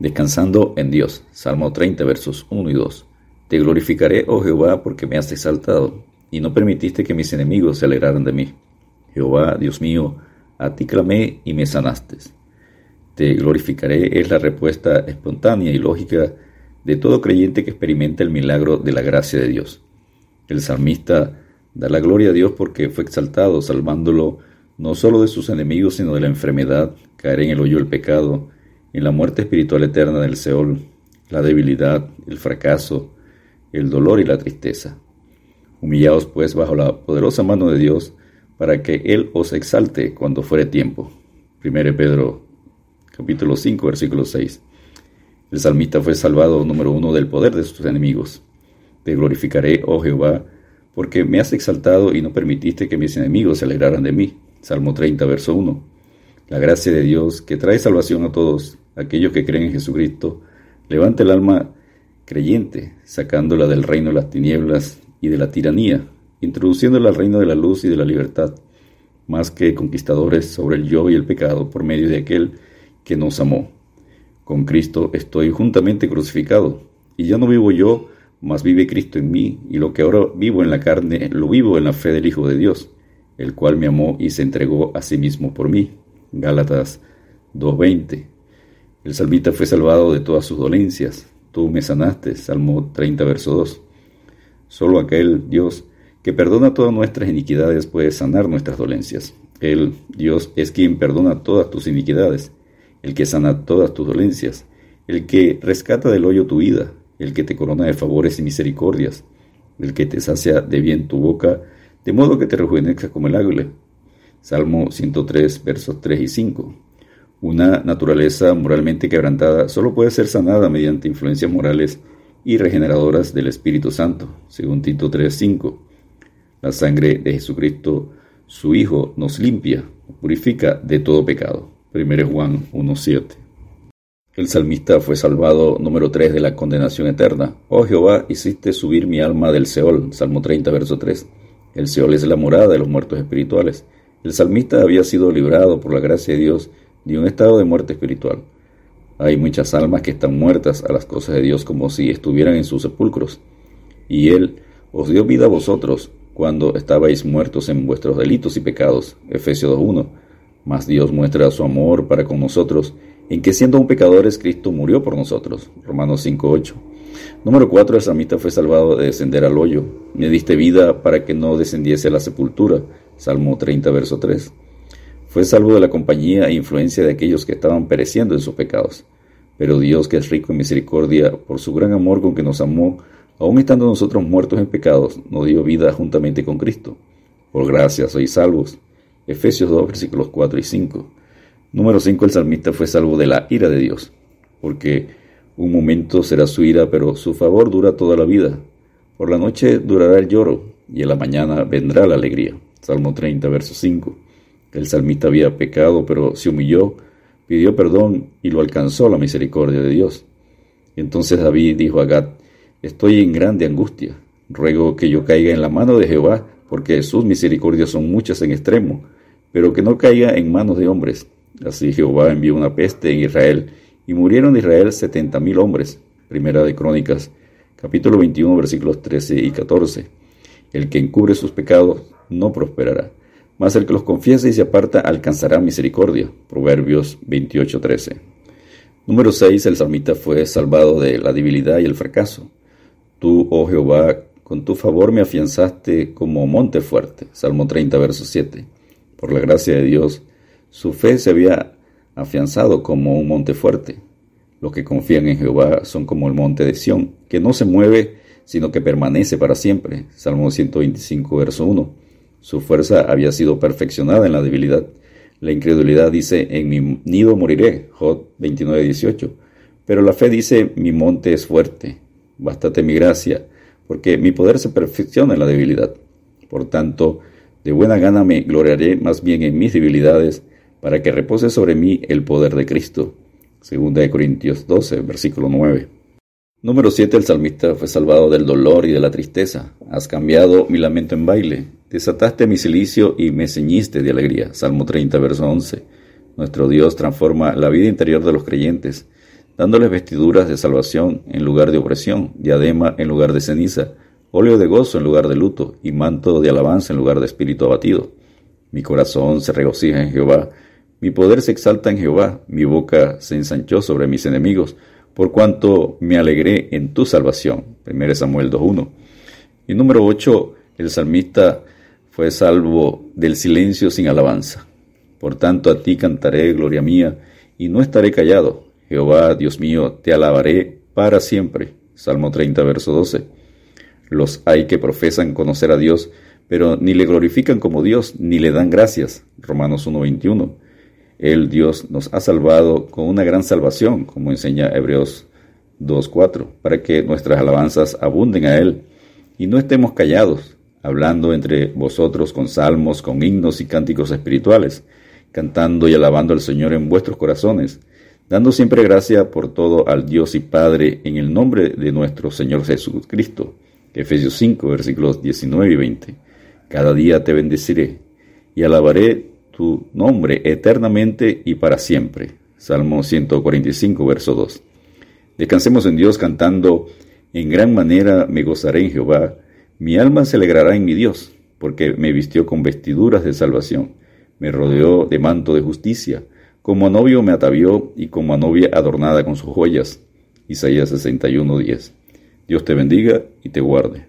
Descansando en Dios. Salmo 30, versos 1 y 2. Te glorificaré, oh Jehová, porque me has exaltado, y no permitiste que mis enemigos se alegraran de mí. Jehová, Dios mío, a ti clamé y me sanaste. Te glorificaré es la respuesta espontánea y lógica de todo creyente que experimenta el milagro de la gracia de Dios. El salmista da la gloria a Dios porque fue exaltado, salvándolo no solo de sus enemigos, sino de la enfermedad, caer en el hoyo del pecado, en la muerte espiritual eterna del Seol, la debilidad, el fracaso, el dolor y la tristeza. Humillaos pues bajo la poderosa mano de Dios, para que Él os exalte cuando fuere tiempo. 1 Pedro capítulo 5 versículo 6. El salmista fue salvado número uno del poder de sus enemigos. Te glorificaré, oh Jehová, porque me has exaltado y no permitiste que mis enemigos se alegraran de mí. Salmo 30, verso 1. La gracia de Dios, que trae salvación a todos aquellos que creen en Jesucristo, levanta el alma creyente, sacándola del reino de las tinieblas y de la tiranía, introduciéndola al reino de la luz y de la libertad, más que conquistadores sobre el yo y el pecado por medio de aquel que nos amó. Con Cristo estoy juntamente crucificado, y ya no vivo yo, mas vive Cristo en mí, y lo que ahora vivo en la carne, lo vivo en la fe del Hijo de Dios, el cual me amó y se entregó a sí mismo por mí. Gálatas 2.20. El salmista fue salvado de todas sus dolencias. Tú me sanaste. Salmo 30, verso 2. Solo aquel Dios que perdona todas nuestras iniquidades puede sanar nuestras dolencias. Él, Dios, es quien perdona todas tus iniquidades, el que sana todas tus dolencias, el que rescata del hoyo tu vida, el que te corona de favores y misericordias, el que te sacia de bien tu boca, de modo que te rejuvenezcas como el águila. Salmo 103, versos 3 y 5. Una naturaleza moralmente quebrantada solo puede ser sanada mediante influencias morales y regeneradoras del Espíritu Santo, según Tito 3, 5. La sangre de Jesucristo, su Hijo, nos limpia, purifica de todo pecado. 1 Juan 1, 7. El salmista fue salvado número 3 de la condenación eterna. Oh Jehová, hiciste subir mi alma del Seol. Salmo 30, verso 3. El Seol es la morada de los muertos espirituales. El salmista había sido librado por la gracia de Dios de un estado de muerte espiritual. Hay muchas almas que están muertas a las cosas de Dios como si estuvieran en sus sepulcros. Y Él os dio vida a vosotros cuando estabais muertos en vuestros delitos y pecados. Efesios 2.1. Mas Dios muestra su amor para con nosotros, en que siendo un pecadores Cristo murió por nosotros. Romanos 5.8. Número 4. El salmista fue salvado de descender al hoyo. Me diste vida para que no descendiese a la sepultura. Salmo 30, verso 3. Fue salvo de la compañía e influencia de aquellos que estaban pereciendo en sus pecados. Pero Dios, que es rico en misericordia, por su gran amor con que nos amó, aun estando nosotros muertos en pecados, nos dio vida juntamente con Cristo. Por gracia sois salvos. Efesios 2, versículos 4 y 5. Número 5. El salmista fue salvo de la ira de Dios, porque un momento será su ira, pero su favor dura toda la vida. Por la noche durará el lloro, y en la mañana vendrá la alegría. Salmo 30, verso 5. El salmista había pecado, pero se humilló, pidió perdón y lo alcanzó la misericordia de Dios. Entonces David dijo a Gad, Estoy en grande angustia, ruego que yo caiga en la mano de Jehová, porque sus misericordias son muchas en extremo, pero que no caiga en manos de hombres. Así Jehová envió una peste en Israel, y murieron de Israel setenta mil hombres. Primera de Crónicas, capítulo 21, versículos 13 y 14. El que encubre sus pecados no prosperará mas el que los confiese y se aparta alcanzará misericordia. Proverbios 28:13. Número 6. El salmista fue salvado de la debilidad y el fracaso. Tú, oh Jehová, con tu favor me afianzaste como monte fuerte. Salmo 30, verso 7. Por la gracia de Dios, su fe se había afianzado como un monte fuerte. Los que confían en Jehová son como el monte de Sión, que no se mueve, sino que permanece para siempre. Salmo 125, verso 1. Su fuerza había sido perfeccionada en la debilidad. La incredulidad dice, en mi nido moriré, Jod 29:18. Pero la fe dice, mi monte es fuerte, bástate mi gracia, porque mi poder se perfecciona en la debilidad. Por tanto, de buena gana me gloriaré más bien en mis debilidades, para que repose sobre mí el poder de Cristo. Segunda de Corintios 12, versículo 9. Número 7. El salmista fue salvado del dolor y de la tristeza. Has cambiado mi lamento en baile. Desataste mi silicio y me ceñiste de alegría. Salmo 30, verso 11. Nuestro Dios transforma la vida interior de los creyentes. dándoles vestiduras de salvación en lugar de opresión, diadema en lugar de ceniza, óleo de gozo en lugar de luto, y manto de alabanza en lugar de espíritu abatido. Mi corazón se regocija en Jehová, mi poder se exalta en Jehová, mi boca se ensanchó sobre mis enemigos, por cuanto me alegré en tu salvación. 1 Samuel 2.1. Y número 8, el salmista fue salvo del silencio sin alabanza. Por tanto a ti cantaré, gloria mía, y no estaré callado. Jehová, Dios mío, te alabaré para siempre. Salmo 30, verso 12. Los hay que profesan conocer a Dios, pero ni le glorifican como Dios, ni le dan gracias. Romanos 1.21. El Dios nos ha salvado con una gran salvación, como enseña Hebreos 2.4, para que nuestras alabanzas abunden a Él y no estemos callados, hablando entre vosotros con salmos, con himnos y cánticos espirituales, cantando y alabando al Señor en vuestros corazones, dando siempre gracia por todo al Dios y Padre en el nombre de nuestro Señor Jesucristo. Efesios 5, versículos 19 y 20. Cada día te bendeciré y alabaré tu nombre eternamente y para siempre. Salmo 145, verso 2. Descansemos en Dios cantando, en gran manera me gozaré en Jehová, mi alma se alegrará en mi Dios, porque me vistió con vestiduras de salvación, me rodeó de manto de justicia, como a novio me atavió y como a novia adornada con sus joyas. Isaías 61, 10. Dios te bendiga y te guarde.